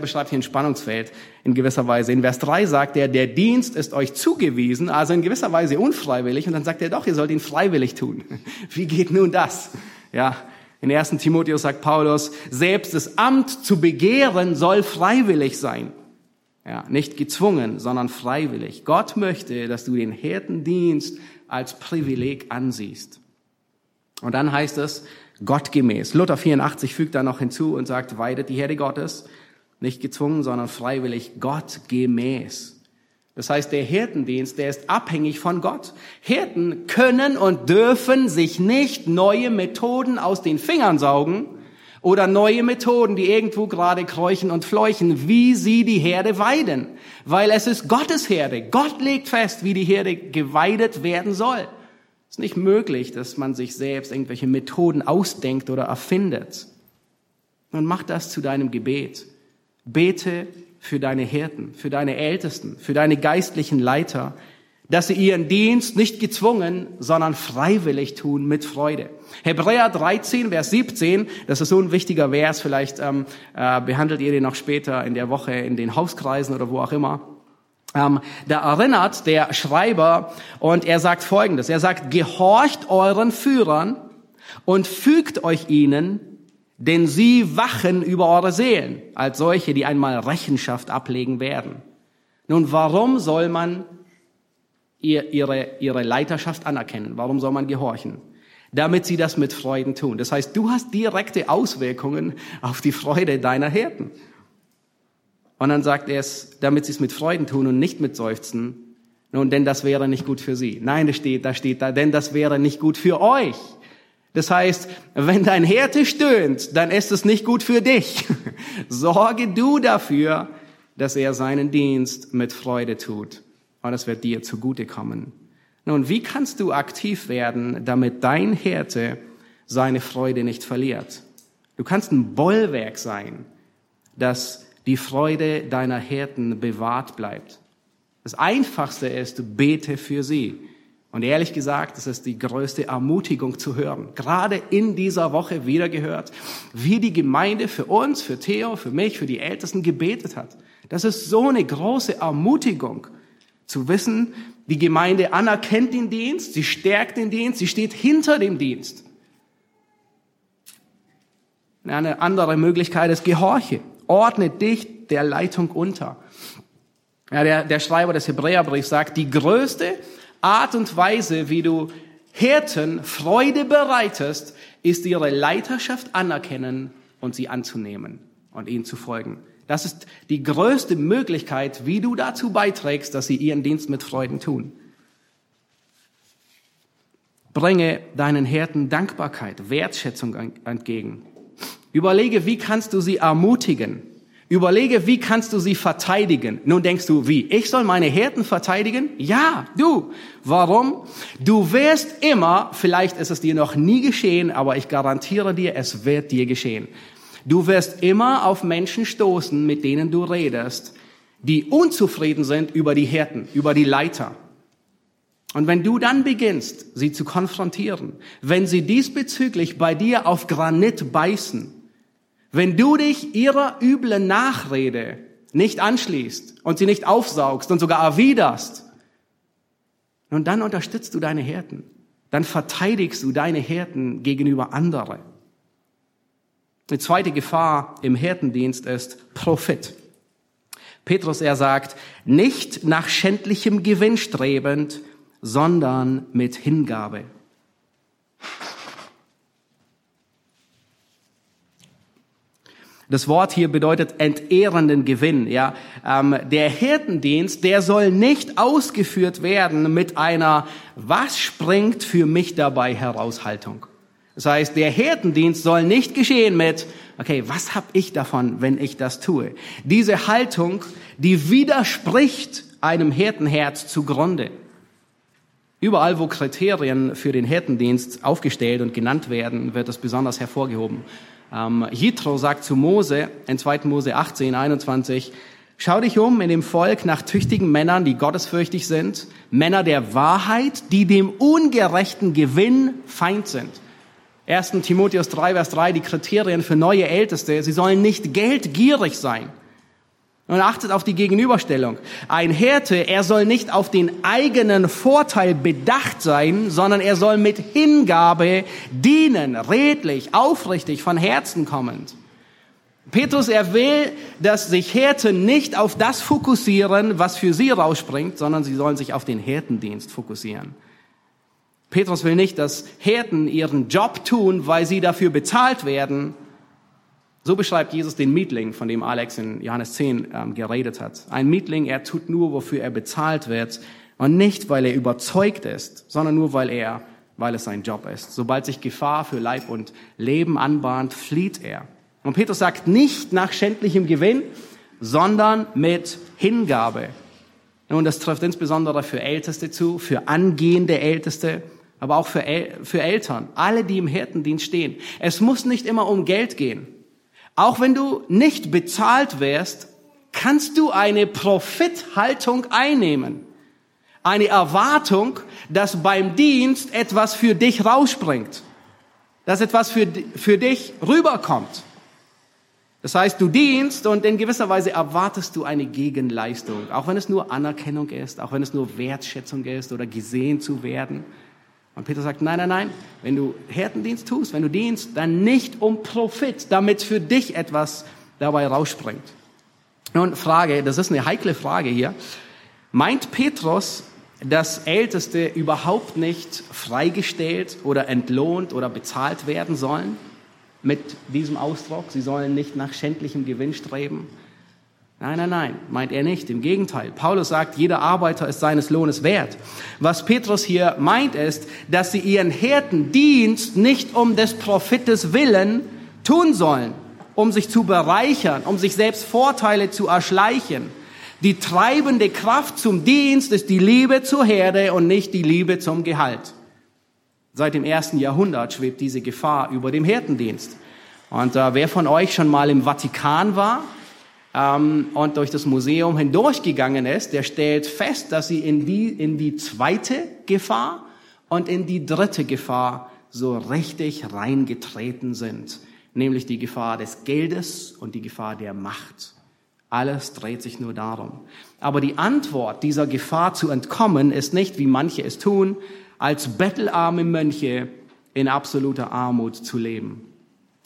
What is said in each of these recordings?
Er beschreibt hier ein Spannungsfeld in gewisser Weise. In Vers 3 sagt er, der Dienst ist euch zugewiesen, also in gewisser Weise unfreiwillig. Und dann sagt er doch, ihr sollt ihn freiwillig tun. Wie geht nun das? Ja, in 1. Timotheus sagt Paulus, selbst das Amt zu begehren soll freiwillig sein. Ja, nicht gezwungen, sondern freiwillig. Gott möchte, dass du den Hirtendienst als Privileg ansiehst. Und dann heißt es, gottgemäß. Luther 84 fügt da noch hinzu und sagt, weidet die Herde Gottes, nicht gezwungen, sondern freiwillig, gottgemäß. Das heißt, der Hirtendienst, der ist abhängig von Gott. Hirten können und dürfen sich nicht neue Methoden aus den Fingern saugen oder neue Methoden, die irgendwo gerade kräuchen und fleuchen, wie sie die Herde weiden. Weil es ist Gottes Herde. Gott legt fest, wie die Herde geweidet werden soll. Es ist nicht möglich, dass man sich selbst irgendwelche Methoden ausdenkt oder erfindet. Man macht das zu deinem Gebet. Bete für deine Hirten, für deine Ältesten, für deine geistlichen Leiter, dass sie ihren Dienst nicht gezwungen, sondern freiwillig tun mit Freude. Hebräer 13, Vers 17, das ist so ein wichtiger Vers, vielleicht ähm, äh, behandelt ihr den noch später in der Woche in den Hauskreisen oder wo auch immer. Ähm, da erinnert der Schreiber und er sagt Folgendes. Er sagt, gehorcht euren Führern und fügt euch ihnen, denn sie wachen über eure Seelen, als solche, die einmal Rechenschaft ablegen werden. Nun, warum soll man ihr, ihre, ihre Leiterschaft anerkennen? Warum soll man gehorchen? Damit sie das mit Freuden tun. Das heißt, du hast direkte Auswirkungen auf die Freude deiner Hirten. Und dann sagt er es, damit sie es mit Freuden tun und nicht mit Seufzen. Nun, denn das wäre nicht gut für sie. Nein, da steht, da steht da, denn das wäre nicht gut für euch. Das heißt, wenn dein Härte stöhnt, dann ist es nicht gut für dich. Sorge du dafür, dass er seinen Dienst mit Freude tut. Und es wird dir zugutekommen. Nun, wie kannst du aktiv werden, damit dein Härte seine Freude nicht verliert? Du kannst ein Bollwerk sein, das die Freude deiner Hirten bewahrt bleibt. Das Einfachste ist, bete für sie. Und ehrlich gesagt, das ist die größte Ermutigung zu hören. Gerade in dieser Woche wieder gehört, wie die Gemeinde für uns, für Theo, für mich, für die Ältesten gebetet hat. Das ist so eine große Ermutigung zu wissen, die Gemeinde anerkennt den Dienst, sie stärkt den Dienst, sie steht hinter dem Dienst. Eine andere Möglichkeit ist Gehorche. Ordne dich der Leitung unter. Ja, der, der Schreiber des Hebräerbriefs sagt, die größte Art und Weise, wie du Hirten Freude bereitest, ist ihre Leiterschaft anerkennen und sie anzunehmen und ihnen zu folgen. Das ist die größte Möglichkeit, wie du dazu beiträgst, dass sie ihren Dienst mit Freuden tun. Bringe deinen Hirten Dankbarkeit, Wertschätzung entgegen. Überlege, wie kannst du sie ermutigen? Überlege, wie kannst du sie verteidigen? Nun denkst du, wie? Ich soll meine Hirten verteidigen? Ja, du. Warum? Du wirst immer, vielleicht ist es dir noch nie geschehen, aber ich garantiere dir, es wird dir geschehen. Du wirst immer auf Menschen stoßen, mit denen du redest, die unzufrieden sind über die Hirten, über die Leiter. Und wenn du dann beginnst, sie zu konfrontieren, wenn sie diesbezüglich bei dir auf Granit beißen, wenn du dich ihrer üblen Nachrede nicht anschließt und sie nicht aufsaugst und sogar erwiderst, nun dann unterstützt du deine Hirten. Dann verteidigst du deine Hirten gegenüber anderen. Eine zweite Gefahr im Hirtendienst ist Profit. Petrus, er sagt, nicht nach schändlichem Gewinn strebend, sondern mit Hingabe. Das Wort hier bedeutet entehrenden Gewinn. Ja, ähm, der Hirtendienst, der soll nicht ausgeführt werden mit einer "Was springt für mich dabei" Heraushaltung. Das heißt, der Hirtendienst soll nicht geschehen mit "Okay, was hab ich davon, wenn ich das tue?" Diese Haltung, die widerspricht einem Hirtenherz zugrunde. Überall, wo Kriterien für den Hirtendienst aufgestellt und genannt werden, wird das besonders hervorgehoben. Ähm, Jitro sagt zu Mose in 2. Mose 18, 21, Schau dich um in dem Volk nach tüchtigen Männern, die gottesfürchtig sind, Männer der Wahrheit, die dem ungerechten Gewinn Feind sind. 1. Timotheus 3, Vers 3, die Kriterien für neue Älteste, sie sollen nicht geldgierig sein, und achtet auf die Gegenüberstellung. Ein Hirte, er soll nicht auf den eigenen Vorteil bedacht sein, sondern er soll mit Hingabe dienen, redlich, aufrichtig, von Herzen kommend. Petrus, er will, dass sich Hirten nicht auf das fokussieren, was für sie rausspringt, sondern sie sollen sich auf den Hirtendienst fokussieren. Petrus will nicht, dass Hirten ihren Job tun, weil sie dafür bezahlt werden, so beschreibt Jesus den Mietling, von dem Alex in Johannes 10 ähm, geredet hat. Ein Mietling, er tut nur, wofür er bezahlt wird und nicht, weil er überzeugt ist, sondern nur, weil er, weil es sein Job ist. Sobald sich Gefahr für Leib und Leben anbahnt, flieht er. Und Petrus sagt nicht nach schändlichem Gewinn, sondern mit Hingabe. Und das trifft insbesondere für Älteste zu, für angehende Älteste, aber auch für, El für Eltern, alle, die im Hirtendienst stehen. Es muss nicht immer um Geld gehen. Auch wenn du nicht bezahlt wärst, kannst du eine Profithaltung einnehmen. Eine Erwartung, dass beim Dienst etwas für dich rausspringt. Dass etwas für, für dich rüberkommt. Das heißt, du dienst und in gewisser Weise erwartest du eine Gegenleistung. Auch wenn es nur Anerkennung ist, auch wenn es nur Wertschätzung ist oder gesehen zu werden. Und Peter sagt, nein, nein, nein, wenn du Härtendienst tust, wenn du dienst, dann nicht um Profit, damit für dich etwas dabei rausspringt. Nun, Frage, das ist eine heikle Frage hier. Meint Petrus, dass Älteste überhaupt nicht freigestellt oder entlohnt oder bezahlt werden sollen mit diesem Ausdruck? Sie sollen nicht nach schändlichem Gewinn streben. Nein, nein, nein, meint er nicht. Im Gegenteil. Paulus sagt, jeder Arbeiter ist seines Lohnes wert. Was Petrus hier meint ist, dass sie ihren Hirtendienst nicht um des Profites willen tun sollen, um sich zu bereichern, um sich selbst Vorteile zu erschleichen. Die treibende Kraft zum Dienst ist die Liebe zur Herde und nicht die Liebe zum Gehalt. Seit dem ersten Jahrhundert schwebt diese Gefahr über dem Hirtendienst. Und äh, wer von euch schon mal im Vatikan war, und durch das Museum hindurchgegangen ist, der stellt fest, dass sie in die, in die zweite Gefahr und in die dritte Gefahr so richtig reingetreten sind, nämlich die Gefahr des Geldes und die Gefahr der Macht. Alles dreht sich nur darum. Aber die Antwort dieser Gefahr zu entkommen ist nicht, wie manche es tun, als bettelarme Mönche in absoluter Armut zu leben.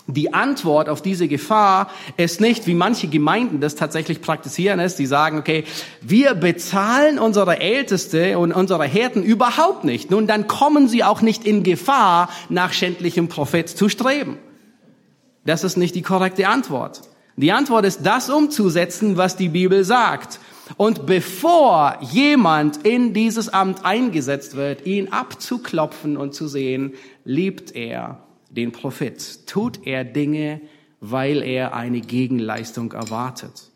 Die Antwort auf diese Gefahr ist nicht, wie manche Gemeinden das tatsächlich praktizieren, ist, die sagen, okay, wir bezahlen unsere Älteste und unsere Hirten überhaupt nicht. Nun, dann kommen sie auch nicht in Gefahr, nach schändlichem Profit zu streben. Das ist nicht die korrekte Antwort. Die Antwort ist, das umzusetzen, was die Bibel sagt. Und bevor jemand in dieses Amt eingesetzt wird, ihn abzuklopfen und zu sehen, liebt er den Profit, tut er Dinge, weil er eine Gegenleistung erwartet.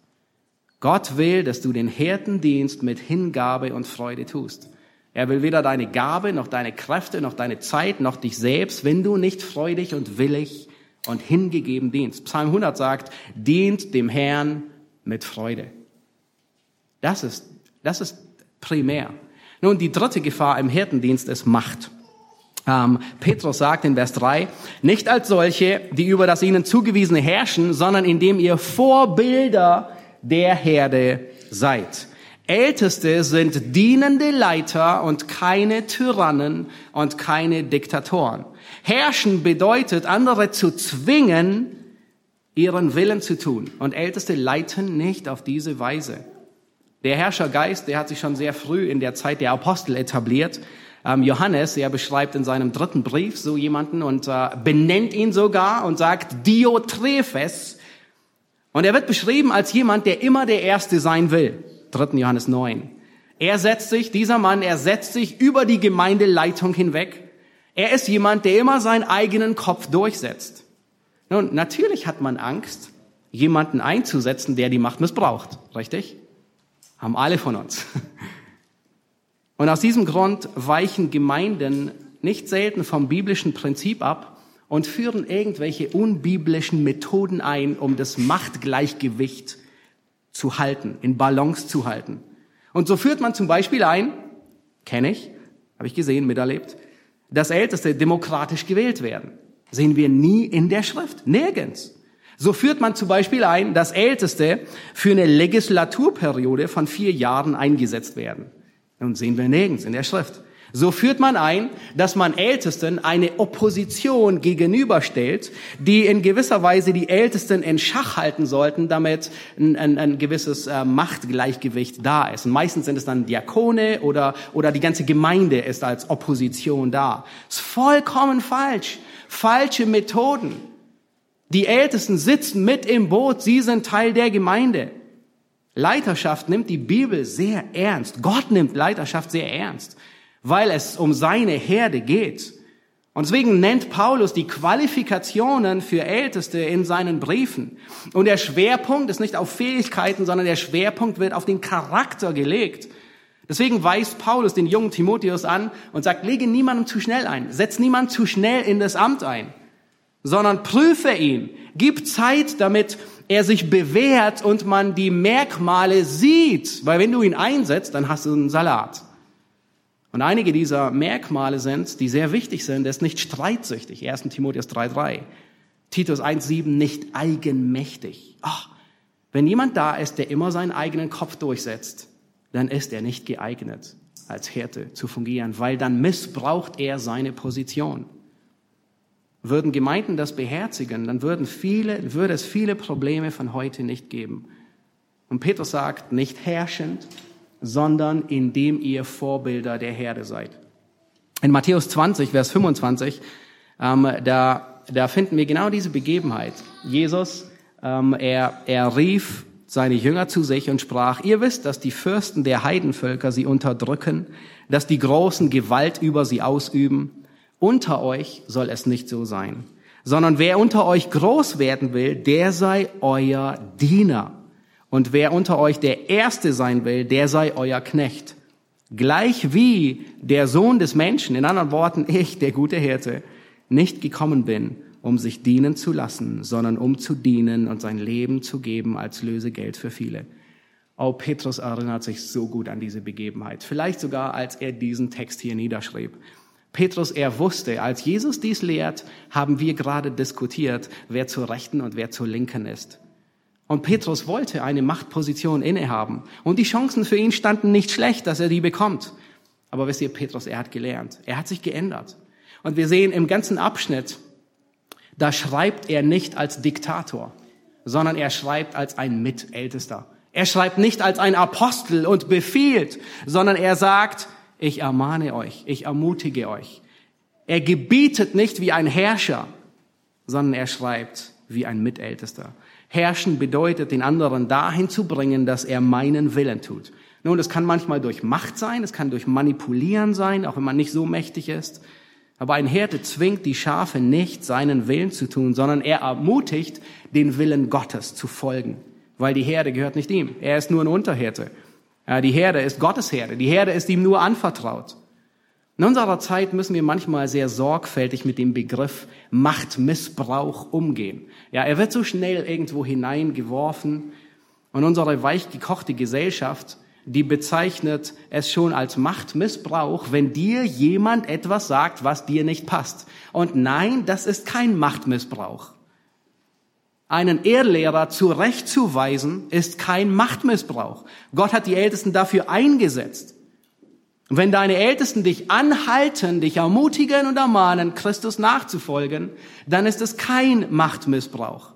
Gott will, dass du den Hirtendienst mit Hingabe und Freude tust. Er will weder deine Gabe, noch deine Kräfte, noch deine Zeit, noch dich selbst, wenn du nicht freudig und willig und hingegeben dienst. Psalm 100 sagt, dient dem Herrn mit Freude. Das ist, das ist primär. Nun, die dritte Gefahr im Hirtendienst ist Macht. Ähm, Petrus sagt in Vers 3, nicht als solche, die über das ihnen zugewiesene herrschen, sondern indem ihr Vorbilder der Herde seid. Älteste sind dienende Leiter und keine Tyrannen und keine Diktatoren. Herrschen bedeutet, andere zu zwingen, ihren Willen zu tun. Und Älteste leiten nicht auf diese Weise. Der Herrschergeist, der hat sich schon sehr früh in der Zeit der Apostel etabliert. Ähm, Johannes, er beschreibt in seinem dritten Brief so jemanden und äh, benennt ihn sogar und sagt Diotrephes. Und er wird beschrieben als jemand, der immer der Erste sein will. 3. Johannes 9. Er setzt sich, dieser Mann, er setzt sich über die Gemeindeleitung hinweg. Er ist jemand, der immer seinen eigenen Kopf durchsetzt. Nun, natürlich hat man Angst, jemanden einzusetzen, der die Macht missbraucht. Richtig? Haben alle von uns. Und aus diesem Grund weichen Gemeinden nicht selten vom biblischen Prinzip ab und führen irgendwelche unbiblischen Methoden ein, um das Machtgleichgewicht zu halten, in Balance zu halten. Und so führt man zum Beispiel ein, kenne ich, habe ich gesehen, miterlebt, dass Älteste demokratisch gewählt werden. Sehen wir nie in der Schrift, nirgends. So führt man zum Beispiel ein, dass Älteste für eine Legislaturperiode von vier Jahren eingesetzt werden. Und sehen wir nirgends in der Schrift. So führt man ein, dass man Ältesten eine Opposition gegenüberstellt, die in gewisser Weise die Ältesten in Schach halten sollten, damit ein, ein, ein gewisses äh, Machtgleichgewicht da ist. Und meistens sind es dann Diakone oder, oder die ganze Gemeinde ist als Opposition da. Ist vollkommen falsch. Falsche Methoden. Die Ältesten sitzen mit im Boot, sie sind Teil der Gemeinde. Leiterschaft nimmt die Bibel sehr ernst. Gott nimmt Leiterschaft sehr ernst weil es um seine Herde geht. Und deswegen nennt Paulus die Qualifikationen für Älteste in seinen Briefen. Und der Schwerpunkt ist nicht auf Fähigkeiten, sondern der Schwerpunkt wird auf den Charakter gelegt. Deswegen weist Paulus den jungen Timotheus an und sagt, lege niemandem zu schnell ein, setz niemand zu schnell in das Amt ein, sondern prüfe ihn, gib Zeit, damit er sich bewährt und man die Merkmale sieht. Weil wenn du ihn einsetzt, dann hast du einen Salat. Und einige dieser Merkmale sind, die sehr wichtig sind, er ist nicht streitsüchtig. 1. Timotheus 3,3. Titus 1,7 nicht eigenmächtig. Ach, wenn jemand da ist, der immer seinen eigenen Kopf durchsetzt, dann ist er nicht geeignet, als Härte zu fungieren, weil dann missbraucht er seine Position. Würden Gemeinden das beherzigen, dann würden viele, würde es viele Probleme von heute nicht geben. Und Petrus sagt, nicht herrschend, sondern indem ihr Vorbilder der Herde seid. In Matthäus 20, Vers 25, ähm, da, da finden wir genau diese Begebenheit. Jesus, ähm, er, er rief seine Jünger zu sich und sprach, ihr wisst, dass die Fürsten der Heidenvölker sie unterdrücken, dass die Großen Gewalt über sie ausüben. Unter euch soll es nicht so sein, sondern wer unter euch groß werden will, der sei euer Diener. Und wer unter euch der Erste sein will, der sei euer Knecht. Gleich wie der Sohn des Menschen, in anderen Worten, ich, der gute Hirte, nicht gekommen bin, um sich dienen zu lassen, sondern um zu dienen und sein Leben zu geben als Lösegeld für viele. Oh, Petrus erinnert sich so gut an diese Begebenheit. Vielleicht sogar, als er diesen Text hier niederschrieb. Petrus, er wusste, als Jesus dies lehrt, haben wir gerade diskutiert, wer zur Rechten und wer zur Linken ist. Und Petrus wollte eine Machtposition innehaben. Und die Chancen für ihn standen nicht schlecht, dass er die bekommt. Aber wisst ihr, Petrus, er hat gelernt. Er hat sich geändert. Und wir sehen im ganzen Abschnitt, da schreibt er nicht als Diktator, sondern er schreibt als ein Mitältester. Er schreibt nicht als ein Apostel und befiehlt, sondern er sagt, ich ermahne euch, ich ermutige euch. Er gebietet nicht wie ein Herrscher, sondern er schreibt wie ein Mitältester. Herrschen bedeutet, den anderen dahin zu bringen, dass er meinen Willen tut. Nun, das kann manchmal durch Macht sein, es kann durch Manipulieren sein, auch wenn man nicht so mächtig ist. Aber ein Hirte zwingt die Schafe nicht, seinen Willen zu tun, sondern er ermutigt, den Willen Gottes zu folgen. Weil die Herde gehört nicht ihm. Er ist nur ein Unterhirte. Ja, die Herde ist Gottes Herde. Die Herde ist ihm nur anvertraut. In unserer Zeit müssen wir manchmal sehr sorgfältig mit dem Begriff Machtmissbrauch umgehen. Ja, er wird so schnell irgendwo hineingeworfen und unsere weich gekochte Gesellschaft, die bezeichnet es schon als Machtmissbrauch, wenn dir jemand etwas sagt, was dir nicht passt. Und nein, das ist kein Machtmissbrauch. Einen Ehrlehrer zurechtzuweisen ist kein Machtmissbrauch. Gott hat die Ältesten dafür eingesetzt. Und wenn deine Ältesten dich anhalten, dich ermutigen und ermahnen, Christus nachzufolgen, dann ist es kein Machtmissbrauch.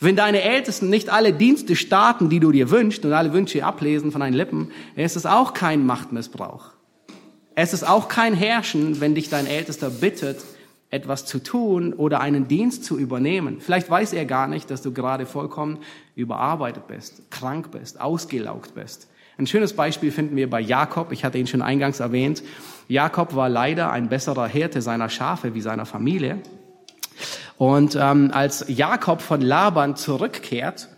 Wenn deine Ältesten nicht alle Dienste starten, die du dir wünschst und alle Wünsche ablesen von deinen Lippen, ist es auch kein Machtmissbrauch. Es ist auch kein Herrschen, wenn dich dein Ältester bittet, etwas zu tun oder einen Dienst zu übernehmen. Vielleicht weiß er gar nicht, dass du gerade vollkommen überarbeitet bist, krank bist, ausgelaugt bist. Ein schönes Beispiel finden wir bei Jakob. Ich hatte ihn schon eingangs erwähnt. Jakob war leider ein besserer Hirte seiner Schafe wie seiner Familie. Und ähm, als Jakob von Laban zurückkehrt,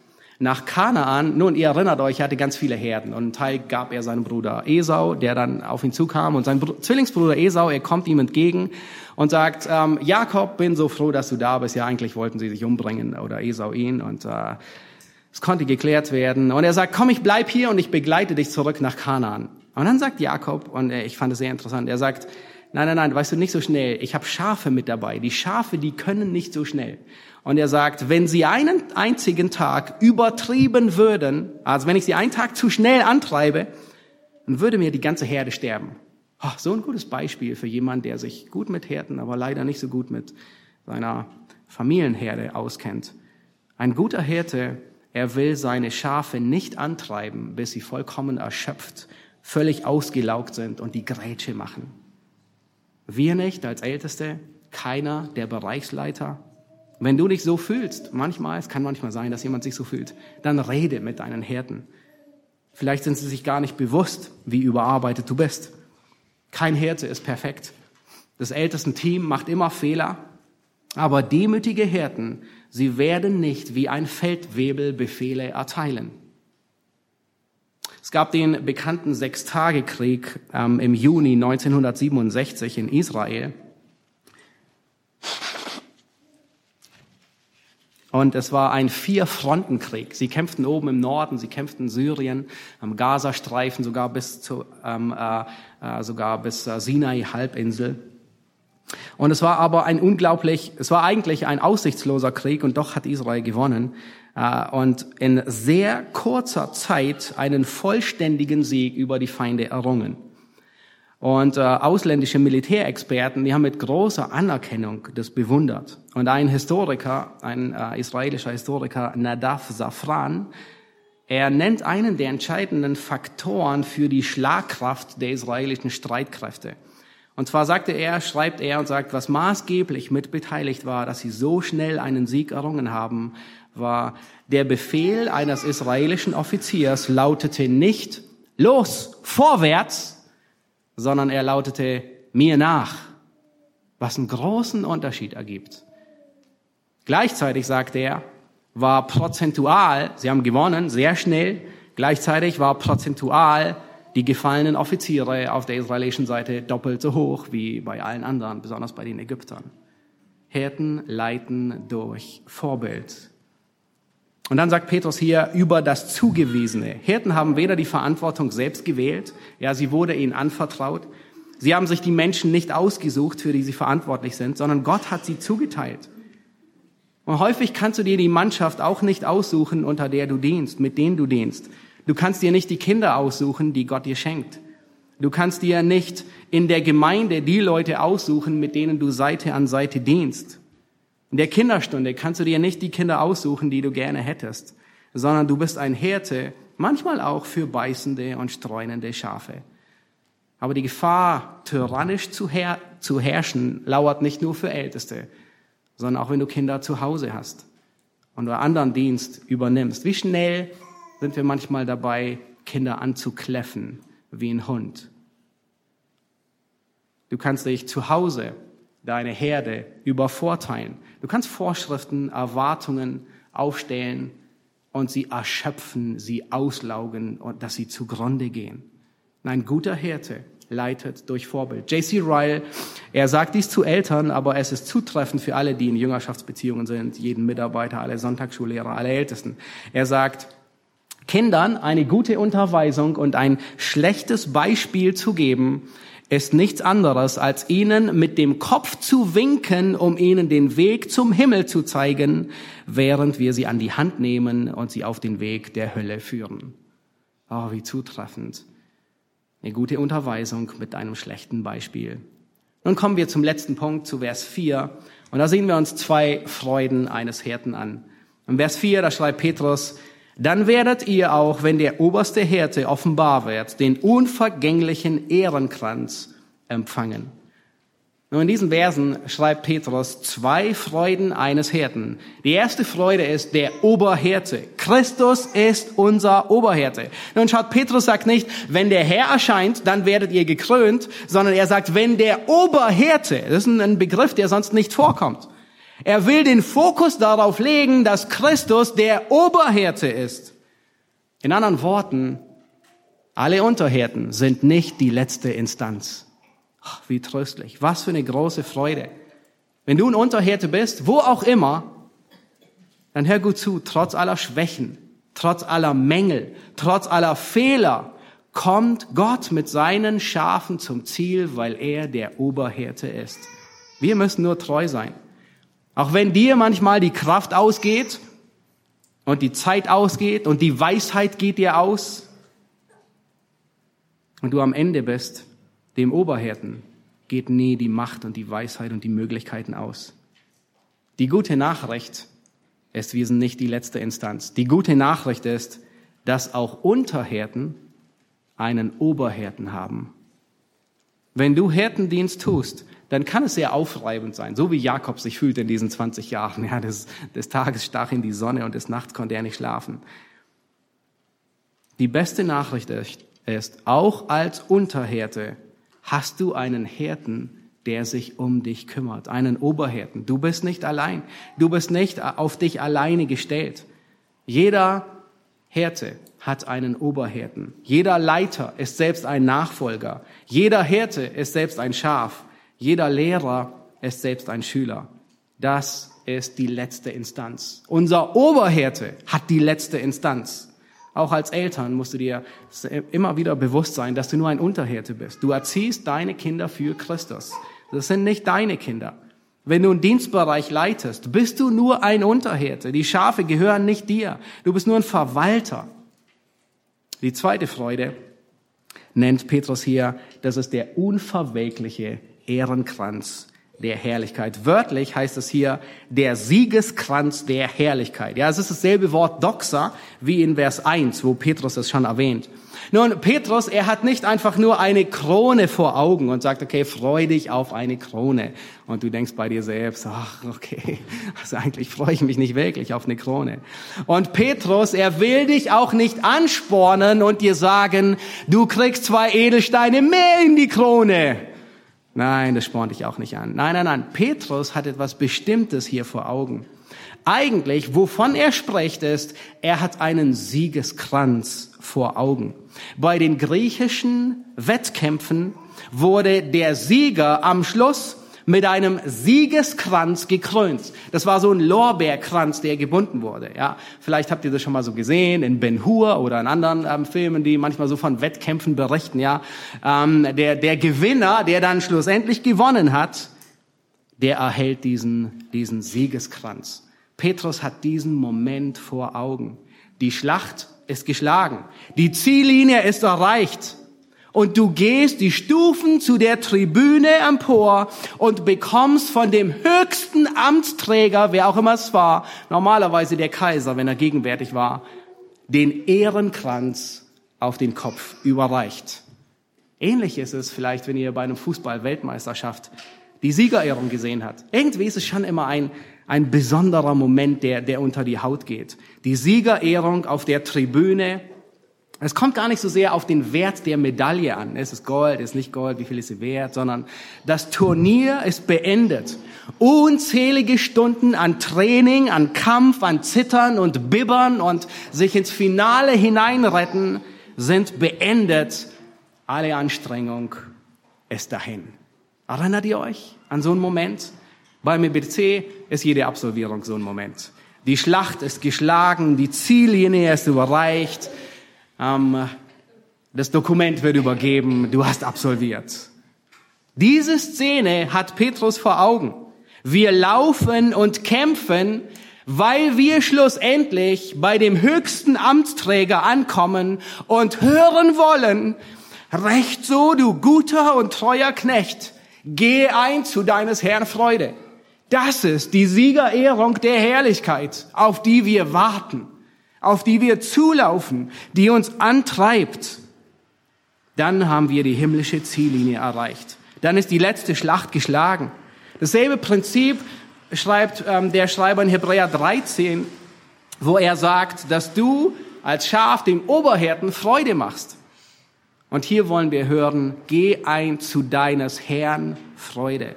nach Kanaan. Nun, ihr erinnert euch, er hatte ganz viele Herden und einen Teil gab er seinem Bruder Esau, der dann auf ihn zukam und sein Br Zwillingsbruder Esau, er kommt ihm entgegen und sagt, ähm, Jakob, bin so froh, dass du da bist. Ja, eigentlich wollten sie sich umbringen oder Esau ihn und äh, es konnte geklärt werden. Und er sagt, komm, ich bleib hier und ich begleite dich zurück nach Kanaan. Und dann sagt Jakob, und äh, ich fand es sehr interessant, er sagt, nein, nein, nein, weißt du, nicht so schnell. Ich habe Schafe mit dabei. Die Schafe, die können nicht so schnell. Und er sagt, wenn sie einen einzigen Tag übertrieben würden, also wenn ich sie einen Tag zu schnell antreibe, dann würde mir die ganze Herde sterben. Oh, so ein gutes Beispiel für jemanden, der sich gut mit Herden, aber leider nicht so gut mit seiner Familienherde auskennt. Ein guter Hirte, er will seine Schafe nicht antreiben, bis sie vollkommen erschöpft, völlig ausgelaugt sind und die Grätsche machen. Wir nicht als Älteste, keiner der Bereichsleiter, wenn du dich so fühlst, manchmal, es kann manchmal sein, dass jemand sich so fühlt, dann rede mit deinen Hirten. Vielleicht sind sie sich gar nicht bewusst, wie überarbeitet du bist. Kein Hirte ist perfekt. Das älteste Team macht immer Fehler. Aber demütige Hirten, sie werden nicht wie ein Feldwebel Befehle erteilen. Es gab den bekannten Sechstagekrieg ähm, im Juni 1967 in Israel. Und es war ein Vier-Fronten-Krieg. Sie kämpften oben im Norden, sie kämpften in Syrien, am Gazastreifen, sogar bis zu, ähm, äh, äh, sogar bis äh, Sinai-Halbinsel. Und es war aber ein unglaublich, es war eigentlich ein aussichtsloser Krieg und doch hat Israel gewonnen äh, und in sehr kurzer Zeit einen vollständigen Sieg über die Feinde errungen. Und äh, ausländische Militärexperten, die haben mit großer Anerkennung das bewundert. Und ein Historiker, ein äh, israelischer Historiker, Nadav Safran, er nennt einen der entscheidenden Faktoren für die Schlagkraft der israelischen Streitkräfte. Und zwar sagte er, schreibt er und sagt, was maßgeblich mitbeteiligt war, dass sie so schnell einen Sieg errungen haben, war der Befehl eines israelischen Offiziers lautete nicht, los, vorwärts, sondern er lautete mir nach, was einen großen Unterschied ergibt. Gleichzeitig, sagt er, war prozentual, sie haben gewonnen, sehr schnell, gleichzeitig war prozentual die gefallenen Offiziere auf der israelischen Seite doppelt so hoch wie bei allen anderen, besonders bei den Ägyptern. Hirten leiten durch Vorbild. Und dann sagt Petrus hier über das Zugewiesene. Hirten haben weder die Verantwortung selbst gewählt, ja, sie wurde ihnen anvertraut. Sie haben sich die Menschen nicht ausgesucht, für die sie verantwortlich sind, sondern Gott hat sie zugeteilt. Und häufig kannst du dir die Mannschaft auch nicht aussuchen, unter der du dienst, mit denen du dienst. Du kannst dir nicht die Kinder aussuchen, die Gott dir schenkt. Du kannst dir nicht in der Gemeinde die Leute aussuchen, mit denen du Seite an Seite dienst. In der Kinderstunde kannst du dir nicht die Kinder aussuchen, die du gerne hättest, sondern du bist ein Hirte, manchmal auch für beißende und streunende Schafe. Aber die Gefahr, tyrannisch zu, her zu herrschen, lauert nicht nur für Älteste, sondern auch wenn du Kinder zu Hause hast und du anderen Dienst übernimmst. Wie schnell sind wir manchmal dabei, Kinder anzukläffen wie ein Hund. Du kannst dich zu Hause deine Herde übervorteilen. Du kannst Vorschriften, Erwartungen aufstellen und sie erschöpfen, sie auslaugen und dass sie zugrunde gehen. Ein guter Hirte leitet durch Vorbild. J.C. Ryle, er sagt dies zu Eltern, aber es ist zutreffend für alle, die in Jüngerschaftsbeziehungen sind, jeden Mitarbeiter, alle Sonntagsschullehrer, alle Ältesten. Er sagt, Kindern eine gute Unterweisung und ein schlechtes Beispiel zu geben, ist nichts anderes, als ihnen mit dem Kopf zu winken, um ihnen den Weg zum Himmel zu zeigen, während wir sie an die Hand nehmen und sie auf den Weg der Hölle führen. Oh, wie zutreffend. Eine gute Unterweisung mit einem schlechten Beispiel. Nun kommen wir zum letzten Punkt, zu Vers 4. Und da sehen wir uns zwei Freuden eines Hirten an. In Vers 4, da schreibt Petrus, dann werdet ihr auch, wenn der oberste Hirte offenbar wird, den unvergänglichen Ehrenkranz empfangen. Nun, in diesen Versen schreibt Petrus zwei Freuden eines Hirten. Die erste Freude ist der Oberhirte. Christus ist unser Oberhirte. Nun schaut, Petrus sagt nicht, wenn der Herr erscheint, dann werdet ihr gekrönt, sondern er sagt, wenn der Oberhirte, das ist ein Begriff, der sonst nicht vorkommt. Er will den Fokus darauf legen, dass Christus der Oberhirte ist. In anderen Worten, alle Unterhirten sind nicht die letzte Instanz. Ach, wie tröstlich. Was für eine große Freude. Wenn du ein Unterhirte bist, wo auch immer, dann hör gut zu, trotz aller Schwächen, trotz aller Mängel, trotz aller Fehler, kommt Gott mit seinen Schafen zum Ziel, weil er der Oberhirte ist. Wir müssen nur treu sein. Auch wenn dir manchmal die Kraft ausgeht und die Zeit ausgeht und die Weisheit geht dir aus und du am Ende bist, dem Oberhirten geht nie die Macht und die Weisheit und die Möglichkeiten aus. Die gute Nachricht ist, wir sind nicht die letzte Instanz. Die gute Nachricht ist, dass auch Unterhirten einen Oberhirten haben. Wenn du Hirtendienst tust, dann kann es sehr aufreibend sein, so wie Jakob sich fühlt in diesen 20 Jahren. Ja, des, des Tages stach in die Sonne und des Nachts konnte er nicht schlafen. Die beste Nachricht ist, auch als Unterhirte hast du einen Hirten, der sich um dich kümmert, einen Oberhirten. Du bist nicht allein. Du bist nicht auf dich alleine gestellt. Jeder Hirte hat einen Oberhirten. Jeder Leiter ist selbst ein Nachfolger. Jeder Hirte ist selbst ein Schaf. Jeder Lehrer ist selbst ein Schüler. Das ist die letzte Instanz. Unser Oberhirte hat die letzte Instanz. Auch als Eltern musst du dir immer wieder bewusst sein, dass du nur ein Unterhirte bist. Du erziehst deine Kinder für Christus. Das sind nicht deine Kinder. Wenn du einen Dienstbereich leitest, bist du nur ein Unterhirte. Die Schafe gehören nicht dir. Du bist nur ein Verwalter. Die zweite Freude nennt Petrus hier, das ist der unverwelkliche Ehrenkranz der Herrlichkeit. Wörtlich heißt es hier der Siegeskranz der Herrlichkeit. Ja, es ist dasselbe Wort Doxa wie in Vers 1, wo Petrus es schon erwähnt. Nun, Petrus, er hat nicht einfach nur eine Krone vor Augen und sagt, okay, freu dich auf eine Krone. Und du denkst bei dir selbst, ach, okay, also eigentlich freue ich mich nicht wirklich auf eine Krone. Und Petrus, er will dich auch nicht anspornen und dir sagen, du kriegst zwei Edelsteine mehr in die Krone. Nein, das spornt dich auch nicht an. Nein, nein, nein. Petrus hat etwas Bestimmtes hier vor Augen. Eigentlich, wovon er spricht, ist, er hat einen Siegeskranz vor Augen. Bei den griechischen Wettkämpfen wurde der Sieger am Schluss mit einem Siegeskranz gekrönt. Das war so ein Lorbeerkranz, der gebunden wurde. Ja, vielleicht habt ihr das schon mal so gesehen in Ben Hur oder in anderen ähm, Filmen, die manchmal so von Wettkämpfen berichten. Ja, ähm, der der Gewinner, der dann schlussendlich gewonnen hat, der erhält diesen diesen Siegeskranz. Petrus hat diesen Moment vor Augen. Die Schlacht ist geschlagen. Die Ziellinie ist erreicht. Und du gehst die Stufen zu der Tribüne empor und bekommst von dem höchsten Amtsträger, wer auch immer es war, normalerweise der Kaiser, wenn er gegenwärtig war, den Ehrenkranz auf den Kopf überreicht. Ähnlich ist es vielleicht, wenn ihr bei einem Fußball-Weltmeisterschaft die Siegerehrung gesehen habt. Irgendwie ist es schon immer ein, ein besonderer Moment, der, der unter die Haut geht. Die Siegerehrung auf der Tribüne. Es kommt gar nicht so sehr auf den Wert der Medaille an. Ist es Gold, ist nicht Gold, wie viel ist sie wert, sondern das Turnier ist beendet. Unzählige Stunden an Training, an Kampf, an Zittern und Bibbern und sich ins Finale hineinretten sind beendet. Alle Anstrengung ist dahin. Erinnert ihr euch an so einen Moment? Beim EBC ist jede Absolvierung so ein Moment. Die Schlacht ist geschlagen, die Ziellinie ist überreicht, ähm, das Dokument wird übergeben, du hast absolviert. Diese Szene hat Petrus vor Augen. Wir laufen und kämpfen, weil wir schlussendlich bei dem höchsten Amtsträger ankommen und hören wollen, recht so, du guter und treuer Knecht, geh ein zu deines Herrn Freude. Das ist die Siegerehrung der Herrlichkeit, auf die wir warten, auf die wir zulaufen, die uns antreibt. Dann haben wir die himmlische Ziellinie erreicht. Dann ist die letzte Schlacht geschlagen. Dasselbe Prinzip schreibt ähm, der Schreiber in Hebräer 13, wo er sagt, dass du als Schaf dem Oberhirten Freude machst. Und hier wollen wir hören, geh ein zu deines Herrn Freude.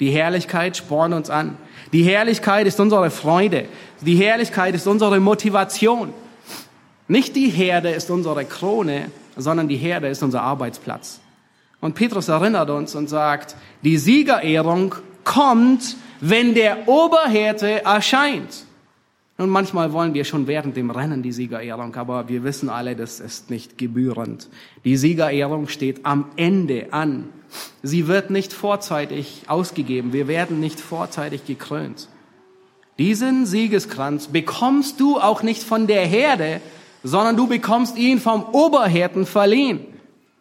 Die Herrlichkeit spornt uns an. Die Herrlichkeit ist unsere Freude. Die Herrlichkeit ist unsere Motivation. Nicht die Herde ist unsere Krone, sondern die Herde ist unser Arbeitsplatz. Und Petrus erinnert uns und sagt, die Siegerehrung kommt, wenn der Oberhärte erscheint. Und manchmal wollen wir schon während dem Rennen die Siegerehrung, aber wir wissen alle, das ist nicht gebührend. Die Siegerehrung steht am Ende an. Sie wird nicht vorzeitig ausgegeben. Wir werden nicht vorzeitig gekrönt. Diesen Siegeskranz bekommst du auch nicht von der Herde, sondern du bekommst ihn vom Oberhärten verliehen.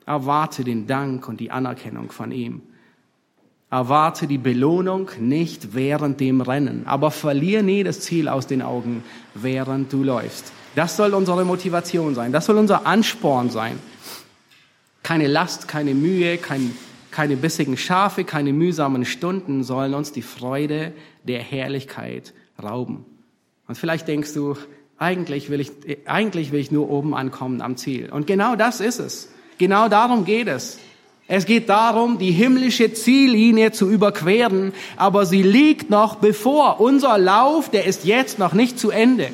Erwarte den Dank und die Anerkennung von ihm. Erwarte die Belohnung nicht während dem Rennen, aber verlier nie das Ziel aus den Augen, während du läufst. Das soll unsere Motivation sein, das soll unser Ansporn sein. Keine Last, keine Mühe, kein, keine bissigen Schafe, keine mühsamen Stunden sollen uns die Freude der Herrlichkeit rauben. Und vielleicht denkst du, eigentlich will ich, eigentlich will ich nur oben ankommen am Ziel. Und genau das ist es. Genau darum geht es. Es geht darum, die himmlische Ziellinie zu überqueren, aber sie liegt noch bevor. Unser Lauf, der ist jetzt noch nicht zu Ende.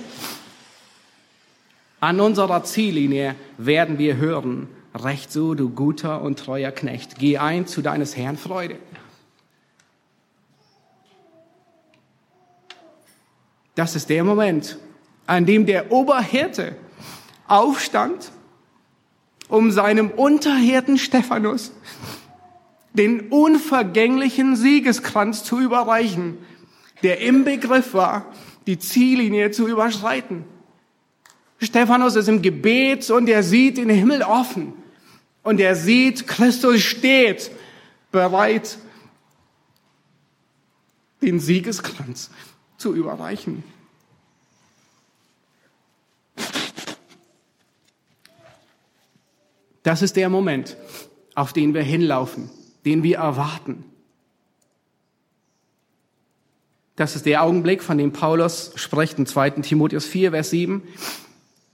An unserer Ziellinie werden wir hören, recht so, du guter und treuer Knecht, geh ein zu deines Herrn Freude. Das ist der Moment, an dem der Oberhirte aufstand um seinem Unterhirten Stephanus den unvergänglichen Siegeskranz zu überreichen, der im Begriff war, die Ziellinie zu überschreiten. Stephanus ist im Gebet und er sieht den Himmel offen und er sieht, Christus steht bereit, den Siegeskranz zu überreichen. Das ist der Moment, auf den wir hinlaufen, den wir erwarten. Das ist der Augenblick, von dem Paulus spricht in 2. Timotheus 4, Vers 7.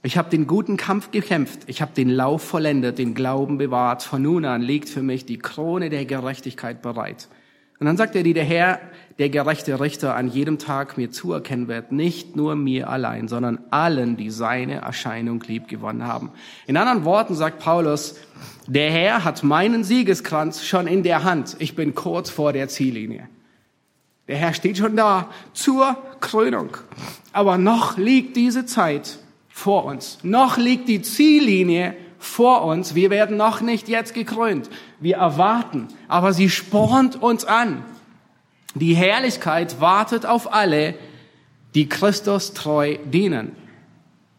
Ich habe den guten Kampf gekämpft, ich habe den Lauf vollendet, den Glauben bewahrt. Von nun an liegt für mich die Krone der Gerechtigkeit bereit. Und dann sagt er, die der Herr, der gerechte Richter, an jedem Tag mir zuerkennen wird, nicht nur mir allein, sondern allen, die seine Erscheinung lieb gewonnen haben. In anderen Worten sagt Paulus, der Herr hat meinen Siegeskranz schon in der Hand. Ich bin kurz vor der Ziellinie. Der Herr steht schon da zur Krönung. Aber noch liegt diese Zeit vor uns. Noch liegt die Ziellinie vor uns. Wir werden noch nicht jetzt gekrönt. Wir erwarten, aber sie spornt uns an. Die Herrlichkeit wartet auf alle, die Christus treu dienen.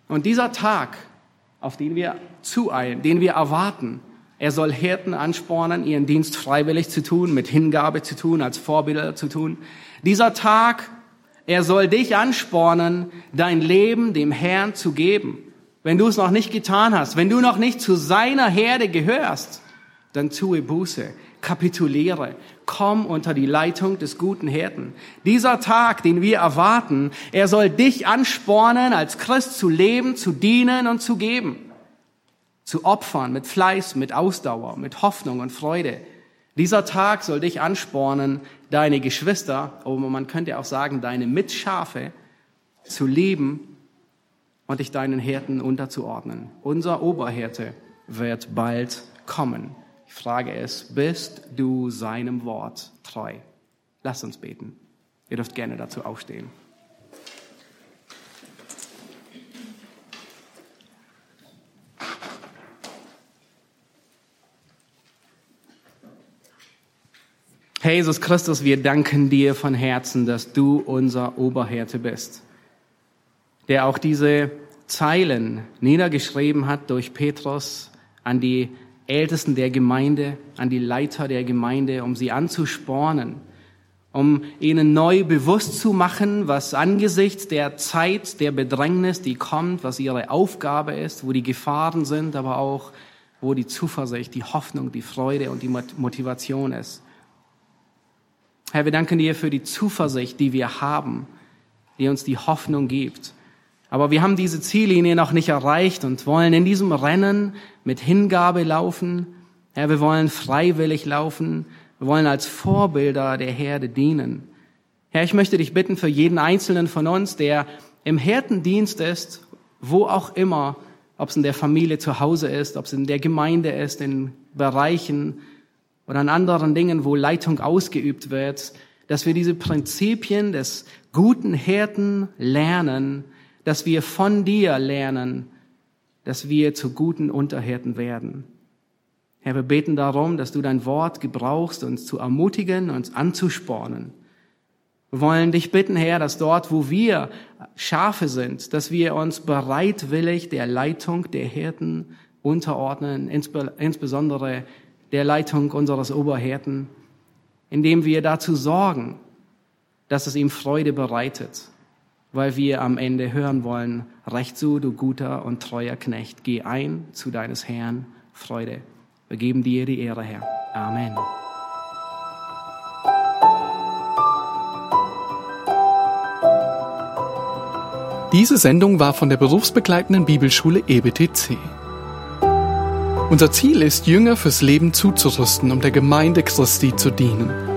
Und dieser Tag, auf den wir zueilen, den wir erwarten, er soll Hirten anspornen, ihren Dienst freiwillig zu tun, mit Hingabe zu tun, als Vorbilder zu tun. Dieser Tag, er soll dich anspornen, dein Leben dem Herrn zu geben wenn du es noch nicht getan hast, wenn du noch nicht zu seiner Herde gehörst, dann tue Buße, kapituliere, komm unter die Leitung des guten Hirten. Dieser Tag, den wir erwarten, er soll dich anspornen, als Christ zu leben, zu dienen und zu geben, zu opfern mit Fleiß, mit Ausdauer, mit Hoffnung und Freude. Dieser Tag soll dich anspornen, deine Geschwister, oder man könnte auch sagen, deine Mitschafe zu lieben und dich deinen Hirten unterzuordnen. Unser Oberhirte wird bald kommen. Die Frage ist, bist du seinem Wort treu? Lass uns beten. Ihr dürft gerne dazu aufstehen. Jesus Christus, wir danken dir von Herzen, dass du unser Oberhirte bist der auch diese Zeilen niedergeschrieben hat durch Petrus an die Ältesten der Gemeinde, an die Leiter der Gemeinde, um sie anzuspornen, um ihnen neu bewusst zu machen, was angesichts der Zeit der Bedrängnis, die kommt, was ihre Aufgabe ist, wo die Gefahren sind, aber auch wo die Zuversicht, die Hoffnung, die Freude und die Motivation ist. Herr, wir danken dir für die Zuversicht, die wir haben, die uns die Hoffnung gibt. Aber wir haben diese Ziellinie noch nicht erreicht und wollen in diesem Rennen mit Hingabe laufen. Ja, wir wollen freiwillig laufen, Wir wollen als Vorbilder der Herde dienen. Herr, ich möchte dich bitten für jeden Einzelnen von uns, der im Hirtendienst ist, wo auch immer, ob es in der Familie zu Hause ist, ob es in der Gemeinde ist, in Bereichen oder an anderen Dingen, wo Leitung ausgeübt wird, dass wir diese Prinzipien des guten Hirten lernen, dass wir von dir lernen, dass wir zu guten Unterhirten werden. Herr, wir beten darum, dass du dein Wort gebrauchst, uns zu ermutigen, uns anzuspornen. Wir wollen dich bitten, Herr, dass dort, wo wir Schafe sind, dass wir uns bereitwillig der Leitung der Hirten unterordnen, insbesondere der Leitung unseres Oberhirten, indem wir dazu sorgen, dass es ihm Freude bereitet, weil wir am Ende hören wollen, recht so, du guter und treuer Knecht, geh ein zu deines Herrn Freude. Wir geben dir die Ehre, Herr. Amen. Diese Sendung war von der berufsbegleitenden Bibelschule EBTC. Unser Ziel ist, Jünger fürs Leben zuzurüsten, um der Gemeinde Christi zu dienen.